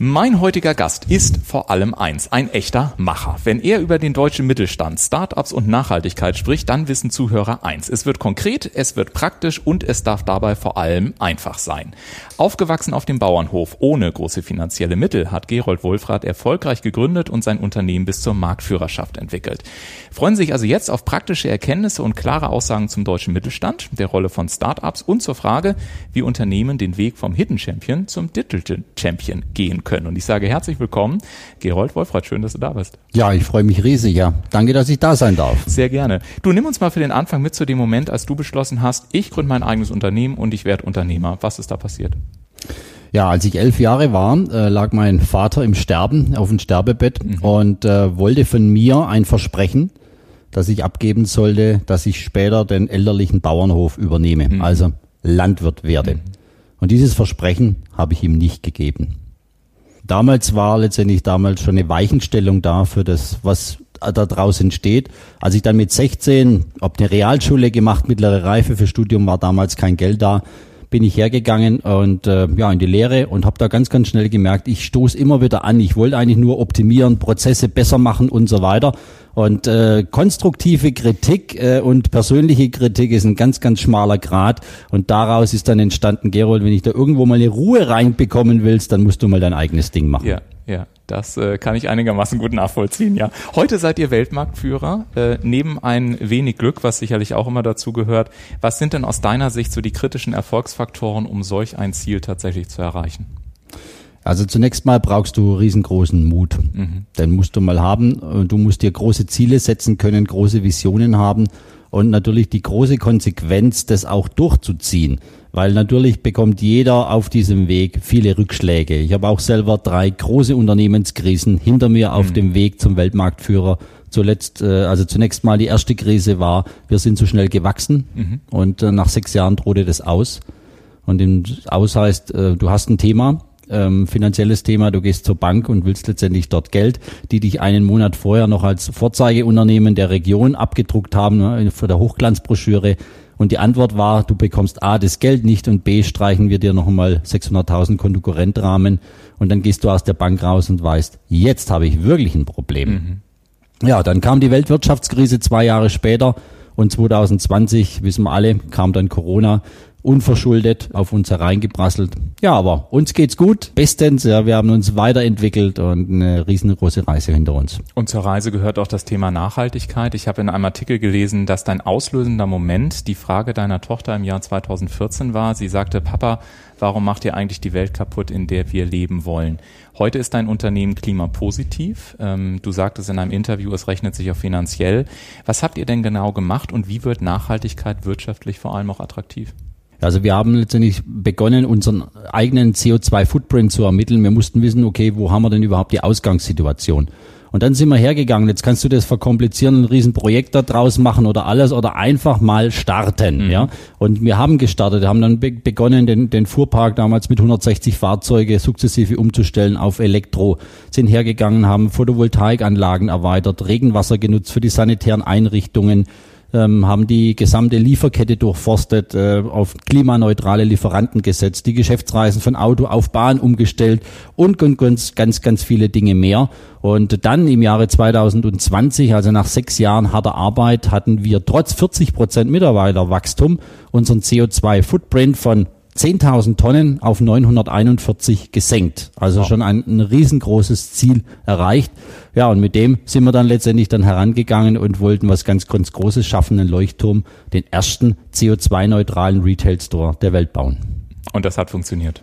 Mein heutiger Gast ist vor allem eins, ein echter Macher. Wenn er über den deutschen Mittelstand, Startups und Nachhaltigkeit spricht, dann wissen Zuhörer eins. Es wird konkret, es wird praktisch und es darf dabei vor allem einfach sein. Aufgewachsen auf dem Bauernhof ohne große finanzielle Mittel hat Gerold Wolfrath erfolgreich gegründet und sein Unternehmen bis zur Marktführerschaft entwickelt. Freuen sich also jetzt auf praktische Erkenntnisse und klare Aussagen zum deutschen Mittelstand, der Rolle von Startups und zur Frage, wie Unternehmen den Weg vom Hidden Champion zum Digital Champion gehen können. Und ich sage herzlich willkommen, Gerold Wolfrath, schön, dass du da bist. Ja, ich freue mich riesig, ja. Danke, dass ich da sein darf. Sehr gerne. Du nimm uns mal für den Anfang mit zu dem Moment, als du beschlossen hast, ich gründe mein eigenes Unternehmen und ich werde Unternehmer. Was ist da passiert? Ja, als ich elf Jahre war, äh, lag mein Vater im Sterben, auf dem Sterbebett mhm. und äh, wollte von mir ein Versprechen, das ich abgeben sollte, dass ich später den elterlichen Bauernhof übernehme, mhm. also Landwirt werde. Mhm. Und dieses Versprechen habe ich ihm nicht gegeben. Damals war letztendlich damals schon eine Weichenstellung da für das, was da draußen steht. Als ich dann mit 16, ob eine Realschule gemacht, mittlere Reife für Studium war damals kein Geld da, bin ich hergegangen und äh, ja in die Lehre und habe da ganz ganz schnell gemerkt, ich stoße immer wieder an. Ich wollte eigentlich nur optimieren, Prozesse besser machen und so weiter. Und äh, konstruktive Kritik äh, und persönliche Kritik ist ein ganz ganz schmaler Grad und daraus ist dann entstanden, Gerold, wenn ich da irgendwo mal eine Ruhe reinbekommen willst, dann musst du mal dein eigenes Ding machen. Ja, ja. Das äh, kann ich einigermaßen gut nachvollziehen, ja. Heute seid ihr Weltmarktführer, äh, neben ein wenig Glück, was sicherlich auch immer dazu gehört. Was sind denn aus deiner Sicht so die kritischen Erfolgsfaktoren, um solch ein Ziel tatsächlich zu erreichen? Also zunächst mal brauchst du riesengroßen Mut. Mhm. Den musst du mal haben. Du musst dir große Ziele setzen können, große Visionen haben und natürlich die große Konsequenz, das auch durchzuziehen. Weil natürlich bekommt jeder auf diesem Weg viele Rückschläge. Ich habe auch selber drei große Unternehmenskrisen hinter mir auf mhm. dem Weg zum Weltmarktführer. Zuletzt, äh, also zunächst mal die erste Krise war, wir sind zu schnell gewachsen mhm. und äh, nach sechs Jahren drohte das aus. Und im Aus heißt, äh, du hast ein Thema, ähm, finanzielles Thema, du gehst zur Bank und willst letztendlich dort Geld, die dich einen Monat vorher noch als Vorzeigeunternehmen der Region abgedruckt haben, ne, für der Hochglanzbroschüre. Und die Antwort war, du bekommst A, das Geld nicht und B, streichen wir dir noch einmal 600.000 Konkurrentrahmen und dann gehst du aus der Bank raus und weißt, jetzt habe ich wirklich ein Problem. Mhm. Ja, dann kam die Weltwirtschaftskrise zwei Jahre später und 2020, wissen wir alle, kam dann Corona unverschuldet auf uns hereingeprasselt. Ja, aber uns geht's gut, bestens. Ja, wir haben uns weiterentwickelt und eine riesengroße Reise hinter uns. Und zur Reise gehört auch das Thema Nachhaltigkeit. Ich habe in einem Artikel gelesen, dass dein auslösender Moment die Frage deiner Tochter im Jahr 2014 war. Sie sagte, Papa, warum macht ihr eigentlich die Welt kaputt, in der wir leben wollen? Heute ist dein Unternehmen klimapositiv. Ähm, du sagtest in einem Interview, es rechnet sich auch finanziell. Was habt ihr denn genau gemacht und wie wird Nachhaltigkeit wirtschaftlich vor allem auch attraktiv? Also wir haben letztendlich begonnen, unseren eigenen CO2-Footprint zu ermitteln. Wir mussten wissen, okay, wo haben wir denn überhaupt die Ausgangssituation? Und dann sind wir hergegangen. Jetzt kannst du das verkomplizieren, ein Riesenprojekt da draus machen oder alles oder einfach mal starten. Mhm. Ja. Und wir haben gestartet, haben dann be begonnen, den, den Fuhrpark damals mit 160 Fahrzeuge sukzessive umzustellen auf Elektro. Sind hergegangen, haben Photovoltaikanlagen erweitert, Regenwasser genutzt für die sanitären Einrichtungen ähm, haben die gesamte Lieferkette durchforstet, äh, auf klimaneutrale Lieferanten gesetzt, die Geschäftsreisen von Auto auf Bahn umgestellt und ganz, ganz, ganz viele Dinge mehr. Und dann im Jahre 2020, also nach sechs Jahren harter Arbeit, hatten wir trotz 40 Prozent Mitarbeiterwachstum unseren CO2-Footprint von 10.000 Tonnen auf 941 gesenkt. Also wow. schon ein, ein, riesengroßes Ziel erreicht. Ja, und mit dem sind wir dann letztendlich dann herangegangen und wollten was ganz, ganz Großes schaffen, einen Leuchtturm, den ersten CO2-neutralen Retail-Store der Welt bauen. Und das hat funktioniert.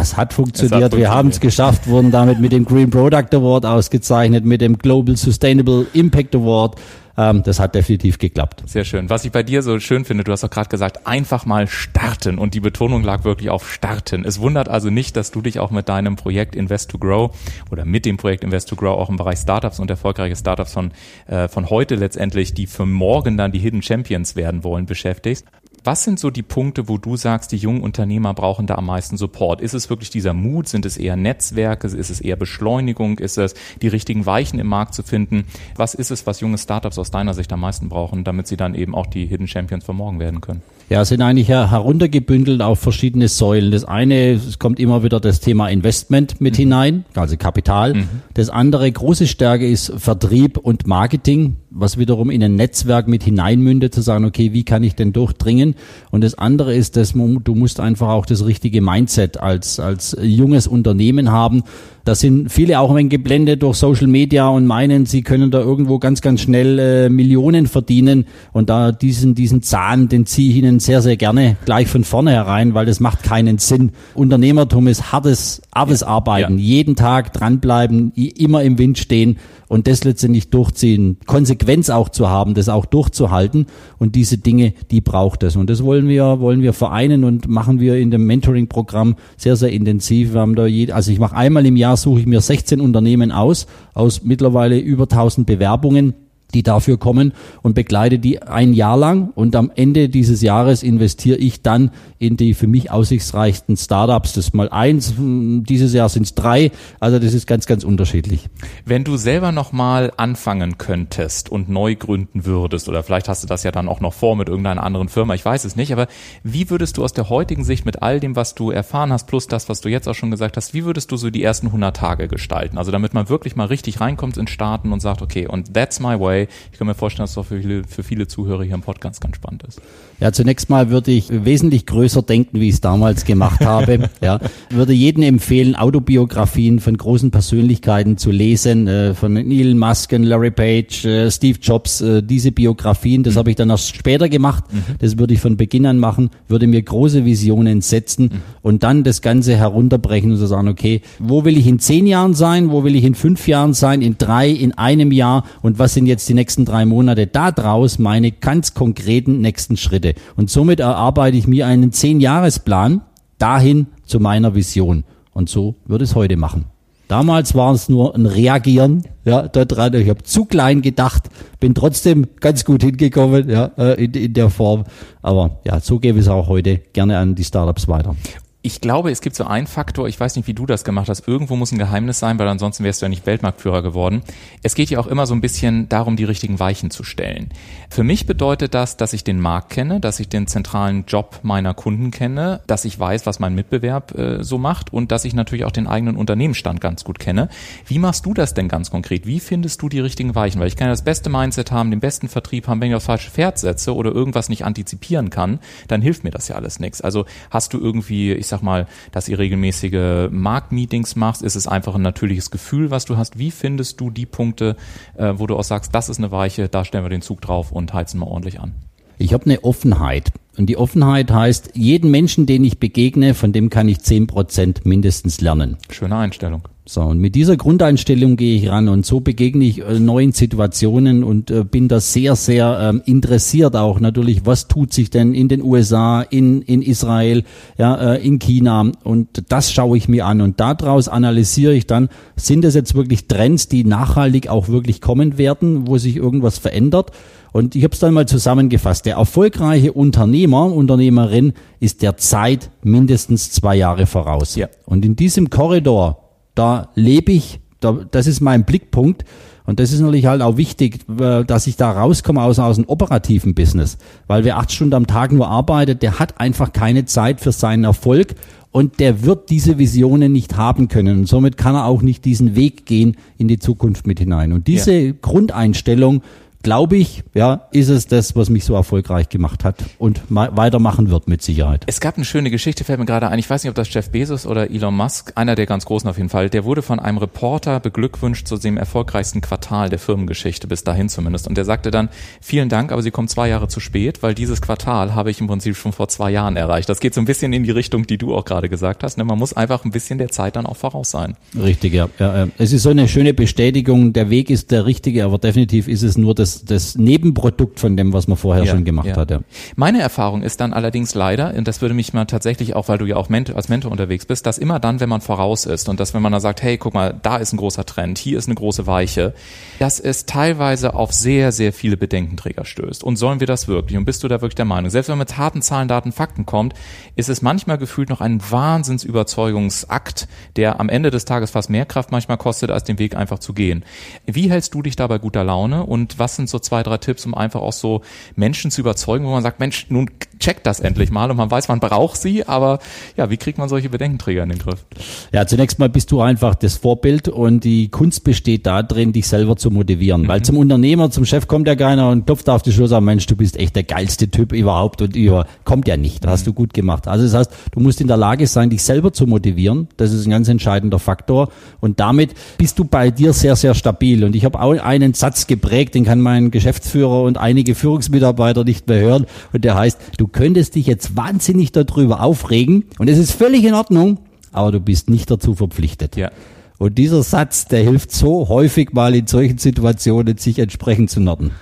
Es hat funktioniert. Wir haben es geschafft, wurden damit mit dem Green Product Award ausgezeichnet, mit dem Global Sustainable Impact Award. Ähm, das hat definitiv geklappt. Sehr schön. Was ich bei dir so schön finde, du hast auch gerade gesagt, einfach mal starten. Und die Betonung lag wirklich auf starten. Es wundert also nicht, dass du dich auch mit deinem Projekt Invest to Grow oder mit dem Projekt Invest to Grow auch im Bereich Startups und erfolgreiche Startups von, äh, von heute letztendlich, die für morgen dann die Hidden Champions werden wollen, beschäftigst. Was sind so die Punkte, wo du sagst, die jungen Unternehmer brauchen da am meisten Support? Ist es wirklich dieser Mut? Sind es eher Netzwerke? Ist es eher Beschleunigung? Ist es die richtigen Weichen im Markt zu finden? Was ist es, was junge Startups aus deiner Sicht am meisten brauchen, damit sie dann eben auch die Hidden Champions von morgen werden können? Ja, sind eigentlich heruntergebündelt auf verschiedene Säulen. Das eine, es kommt immer wieder das Thema Investment mit mhm. hinein, also Kapital. Mhm. Das andere, große Stärke ist Vertrieb und Marketing was wiederum in ein Netzwerk mit hineinmündet, zu sagen, okay, wie kann ich denn durchdringen? Und das andere ist, dass du musst einfach auch das richtige Mindset als, als junges Unternehmen haben. Da sind viele auch ein wenig geblendet durch Social Media und meinen, sie können da irgendwo ganz, ganz schnell äh, Millionen verdienen. Und da diesen, diesen Zahn, den ziehe ich ihnen sehr, sehr gerne gleich von vorne herein, weil das macht keinen Sinn. Unternehmertum ist hartes, hartes ja. Arbeiten. Ja. Jeden Tag dranbleiben, immer im Wind stehen und das letztendlich durchziehen, Konsequenz auch zu haben, das auch durchzuhalten und diese Dinge, die braucht es und das wollen wir wollen wir vereinen und machen wir in dem Mentoring Programm sehr sehr intensiv. Wir haben da je, also ich mache einmal im Jahr suche ich mir 16 Unternehmen aus aus mittlerweile über 1000 Bewerbungen die dafür kommen und begleite die ein Jahr lang und am Ende dieses Jahres investiere ich dann in die für mich aussichtsreichsten Startups. Das ist mal eins, dieses Jahr sind es drei, also das ist ganz, ganz unterschiedlich. Wenn du selber nochmal anfangen könntest und neu gründen würdest, oder vielleicht hast du das ja dann auch noch vor mit irgendeiner anderen Firma, ich weiß es nicht, aber wie würdest du aus der heutigen Sicht mit all dem, was du erfahren hast, plus das, was du jetzt auch schon gesagt hast, wie würdest du so die ersten 100 Tage gestalten? Also damit man wirklich mal richtig reinkommt ins Starten und sagt, okay, und that's my way. Ich kann mir vorstellen, dass das auch für viele, für viele Zuhörer hier im Podcast ganz spannend ist. Ja, zunächst mal würde ich wesentlich größer denken, wie ich es damals gemacht habe. ja, würde jedem empfehlen, Autobiografien von großen Persönlichkeiten zu lesen, äh, von Neil Musk, Larry Page, äh, Steve Jobs, äh, diese Biografien. Das mhm. habe ich dann erst später gemacht. Mhm. Das würde ich von Beginn an machen, würde mir große Visionen setzen mhm. und dann das Ganze herunterbrechen und so sagen, okay, wo will ich in zehn Jahren sein? Wo will ich in fünf Jahren sein? In drei, in einem Jahr? Und was sind jetzt die nächsten drei Monate? Daraus meine ganz konkreten nächsten Schritte. Schritte. Und somit erarbeite ich mir einen Zehn-Jahres-Plan dahin zu meiner Vision. Und so würde es heute machen. Damals war es nur ein Reagieren, ja, da dran. Ich habe zu klein gedacht, bin trotzdem ganz gut hingekommen, ja, äh, in, in der Form. Aber ja, so gebe ich es auch heute gerne an die Startups weiter ich glaube, es gibt so einen Faktor, ich weiß nicht, wie du das gemacht hast, irgendwo muss ein Geheimnis sein, weil ansonsten wärst du ja nicht Weltmarktführer geworden. Es geht ja auch immer so ein bisschen darum, die richtigen Weichen zu stellen. Für mich bedeutet das, dass ich den Markt kenne, dass ich den zentralen Job meiner Kunden kenne, dass ich weiß, was mein Mitbewerb äh, so macht und dass ich natürlich auch den eigenen Unternehmensstand ganz gut kenne. Wie machst du das denn ganz konkret? Wie findest du die richtigen Weichen? Weil ich kann ja das beste Mindset haben, den besten Vertrieb haben, wenn ich aufs falsche Pferd setze oder irgendwas nicht antizipieren kann, dann hilft mir das ja alles nichts. Also hast du irgendwie, ich sag mal, dass ihr regelmäßige Marktmeetings machst? Ist es einfach ein natürliches Gefühl, was du hast? Wie findest du die Punkte, äh, wo du auch sagst, das ist eine Weiche, da stellen wir den Zug drauf und heizen mal ordentlich an? Ich habe eine Offenheit. Und die Offenheit heißt, jeden Menschen, den ich begegne, von dem kann ich zehn Prozent mindestens lernen. Schöne Einstellung. So, und mit dieser Grundeinstellung gehe ich ran und so begegne ich äh, neuen Situationen und äh, bin da sehr, sehr ähm, interessiert auch natürlich, was tut sich denn in den USA, in, in Israel, ja, äh, in China und das schaue ich mir an und daraus analysiere ich dann, sind es jetzt wirklich Trends, die nachhaltig auch wirklich kommen werden, wo sich irgendwas verändert und ich habe es dann mal zusammengefasst. Der erfolgreiche Unternehmer, Unternehmerin ist der Zeit mindestens zwei Jahre voraus. Ja. Und in diesem Korridor, da lebe ich, da, das ist mein Blickpunkt. Und das ist natürlich halt auch wichtig, äh, dass ich da rauskomme aus, aus dem operativen Business. Weil wer acht Stunden am Tag nur arbeitet, der hat einfach keine Zeit für seinen Erfolg und der wird diese Visionen nicht haben können. Und somit kann er auch nicht diesen Weg gehen in die Zukunft mit hinein. Und diese ja. Grundeinstellung, glaube ich, ja, ist es das, was mich so erfolgreich gemacht hat und weitermachen wird mit Sicherheit. Es gab eine schöne Geschichte, fällt mir gerade ein. Ich weiß nicht, ob das Jeff Bezos oder Elon Musk, einer der ganz großen auf jeden Fall, der wurde von einem Reporter beglückwünscht zu dem erfolgreichsten Quartal der Firmengeschichte, bis dahin zumindest. Und der sagte dann, vielen Dank, aber Sie kommen zwei Jahre zu spät, weil dieses Quartal habe ich im Prinzip schon vor zwei Jahren erreicht. Das geht so ein bisschen in die Richtung, die du auch gerade gesagt hast. Ne? Man muss einfach ein bisschen der Zeit dann auch voraus sein. Richtig, ja. ja. Es ist so eine schöne Bestätigung, der Weg ist der richtige, aber definitiv ist es nur das, das Nebenprodukt von dem, was man vorher ja, schon gemacht ja. hat. Ja. Meine Erfahrung ist dann allerdings leider, und das würde mich mal tatsächlich auch, weil du ja auch als Mentor unterwegs bist, dass immer dann, wenn man voraus ist und dass wenn man da sagt, hey, guck mal, da ist ein großer Trend, hier ist eine große Weiche, dass es teilweise auf sehr, sehr viele Bedenkenträger stößt. Und sollen wir das wirklich? Und bist du da wirklich der Meinung? Selbst wenn man mit harten Zahlen, Daten, Fakten kommt, ist es manchmal gefühlt noch ein Wahnsinnsüberzeugungsakt, der am Ende des Tages fast mehr Kraft manchmal kostet, als den Weg einfach zu gehen. Wie hältst du dich da bei guter Laune und was sind so zwei, drei Tipps, um einfach auch so Menschen zu überzeugen, wo man sagt, Mensch, nun checkt das endlich mal und man weiß, man braucht sie, aber ja, wie kriegt man solche Bedenkenträger in den Griff? Ja, zunächst mal bist du einfach das Vorbild und die Kunst besteht darin, dich selber zu motivieren. Mhm. Weil zum Unternehmer, zum Chef kommt ja keiner und klopft auf die Schulter, Mensch, du bist echt der geilste Typ überhaupt und über, kommt ja nicht. Das hast du gut gemacht. Also das heißt, du musst in der Lage sein, dich selber zu motivieren. Das ist ein ganz entscheidender Faktor und damit bist du bei dir sehr, sehr stabil. Und ich habe auch einen Satz geprägt, den kann mein Geschäftsführer und einige Führungsmitarbeiter nicht mehr hören und der heißt, du könntest dich jetzt wahnsinnig darüber aufregen und es ist völlig in Ordnung, aber du bist nicht dazu verpflichtet. Ja. Und dieser Satz, der hilft so häufig mal in solchen Situationen, sich entsprechend zu norden.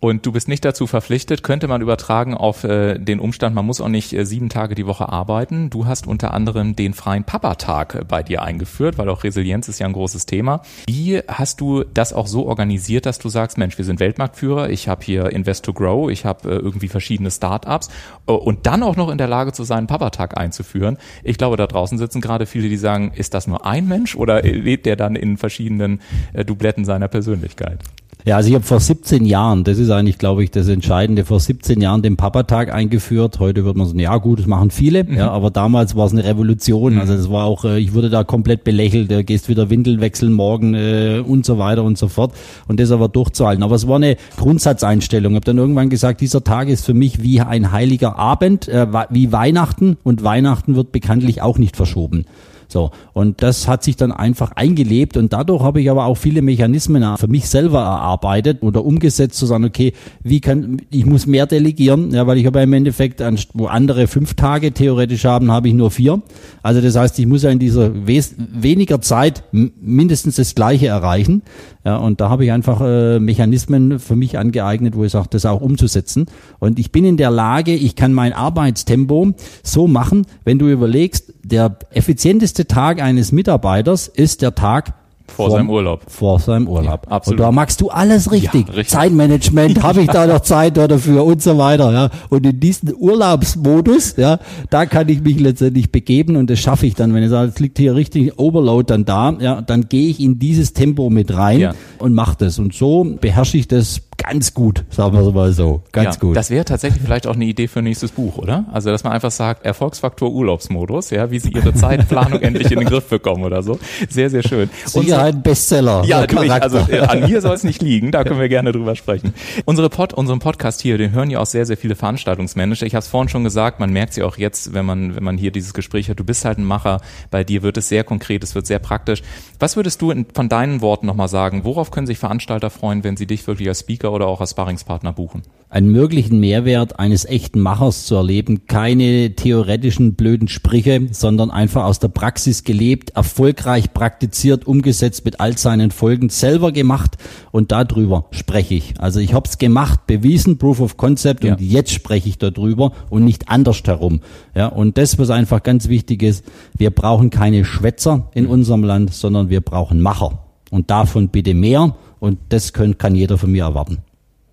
Und du bist nicht dazu verpflichtet, könnte man übertragen auf äh, den Umstand, man muss auch nicht äh, sieben Tage die Woche arbeiten. Du hast unter anderem den freien Papa-Tag äh, bei dir eingeführt, weil auch Resilienz ist ja ein großes Thema. Wie hast du das auch so organisiert, dass du sagst, Mensch, wir sind Weltmarktführer, ich habe hier Invest to Grow, ich habe äh, irgendwie verschiedene Startups äh, und dann auch noch in der Lage zu sein, Papa-Tag einzuführen. Ich glaube, da draußen sitzen gerade viele, die sagen, ist das nur ein Mensch oder lebt der dann in verschiedenen äh, Dubletten seiner Persönlichkeit? Ja, also ich habe vor 17 Jahren, das ist eigentlich, glaube ich, das Entscheidende, vor 17 Jahren den Papatag eingeführt. Heute wird man sagen, ja gut, das machen viele, mhm. ja, aber damals war es eine Revolution. Mhm. Also das war auch, äh, ich wurde da komplett belächelt, du gehst wieder Windeln wechseln morgen äh, und so weiter und so fort. Und das aber durchzuhalten. Aber es war eine Grundsatzeinstellung. Ich habe dann irgendwann gesagt, dieser Tag ist für mich wie ein heiliger Abend, äh, wie Weihnachten und Weihnachten wird bekanntlich auch nicht verschoben. So. Und das hat sich dann einfach eingelebt und dadurch habe ich aber auch viele Mechanismen für mich selber erarbeitet oder umgesetzt zu sagen, okay, wie kann, ich muss mehr delegieren, ja, weil ich habe im Endeffekt, wo andere fünf Tage theoretisch haben, habe ich nur vier. Also das heißt, ich muss ja in dieser weniger Zeit mindestens das Gleiche erreichen. Ja, und da habe ich einfach äh, Mechanismen für mich angeeignet, wo ich sage, das auch umzusetzen. Und ich bin in der Lage, ich kann mein Arbeitstempo so machen, wenn du überlegst, der effizienteste Tag eines Mitarbeiters ist der Tag vor, vor seinem Urlaub. Vor seinem Urlaub. Ja, absolut. Und da machst du alles richtig. Ja, richtig. Zeitmanagement, habe ich da noch Zeit dafür und so weiter. Ja. Und in diesen Urlaubsmodus, ja, da kann ich mich letztendlich begeben und das schaffe ich dann. Wenn ich sage, es liegt hier richtig Overload dann da, ja, dann gehe ich in dieses Tempo mit rein ja. und mache das. Und so beherrsche ich das ganz gut, sagen wir es mal so. Ganz ja, gut. Das wäre tatsächlich vielleicht auch eine Idee für ein nächstes Buch, oder? Also, dass man einfach sagt, Erfolgsfaktor Urlaubsmodus, ja, wie sie ihre Zeitplanung endlich in den Griff bekommen oder so. Sehr, sehr schön. Sicher ein Bestseller. Ja, natürlich. Also, äh, an mir soll es nicht liegen. Da können wir gerne drüber sprechen. Unsere Pod, unseren Podcast hier, den hören ja auch sehr, sehr viele Veranstaltungsmanager. Ich habe es vorhin schon gesagt, man merkt sie auch jetzt, wenn man, wenn man hier dieses Gespräch hat. Du bist halt ein Macher. Bei dir wird es sehr konkret, es wird sehr praktisch. Was würdest du in, von deinen Worten nochmal sagen? Worauf können sich Veranstalter freuen, wenn sie dich wirklich als Speaker oder auch als Sparringspartner buchen. Einen möglichen Mehrwert eines echten Machers zu erleben, keine theoretischen blöden Sprüche, sondern einfach aus der Praxis gelebt, erfolgreich praktiziert, umgesetzt mit all seinen Folgen, selber gemacht und darüber spreche ich. Also ich habe es gemacht, bewiesen, Proof of Concept ja. und jetzt spreche ich darüber und nicht anders herum. Ja, und das, was einfach ganz wichtig ist, wir brauchen keine Schwätzer in unserem Land, sondern wir brauchen Macher. Und davon bitte mehr und das können, kann jeder von mir erwarten.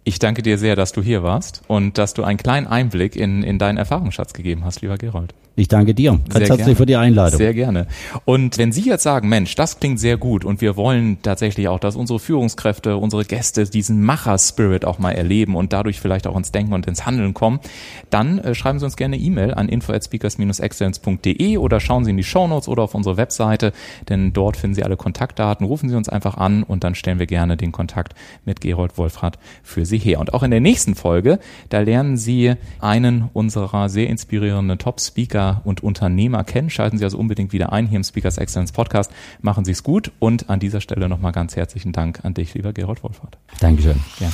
Ich danke dir sehr, dass du hier warst und dass du einen kleinen Einblick in, in deinen Erfahrungsschatz gegeben hast, lieber Gerold. Ich danke dir. Ganz Sehr herzlich gerne. für die Einladung. Sehr gerne. Und wenn Sie jetzt sagen, Mensch, das klingt sehr gut und wir wollen tatsächlich auch, dass unsere Führungskräfte, unsere Gäste diesen Macher-Spirit auch mal erleben und dadurch vielleicht auch ins Denken und ins Handeln kommen, dann äh, schreiben Sie uns gerne E-Mail an info@speakers-excellence.de oder schauen Sie in die Shownotes oder auf unsere Webseite, denn dort finden Sie alle Kontaktdaten. Rufen Sie uns einfach an und dann stellen wir gerne den Kontakt mit Gerold Wolfrath für Sie her. Und auch in der nächsten Folge, da lernen Sie einen unserer sehr inspirierenden Top-Speaker und Unternehmer kennen. Schalten Sie also unbedingt wieder ein hier im Speakers Excellence Podcast. Machen Sie es gut und an dieser Stelle nochmal ganz herzlichen Dank an dich, lieber Gerold Wolfhardt. Dankeschön. Gerne.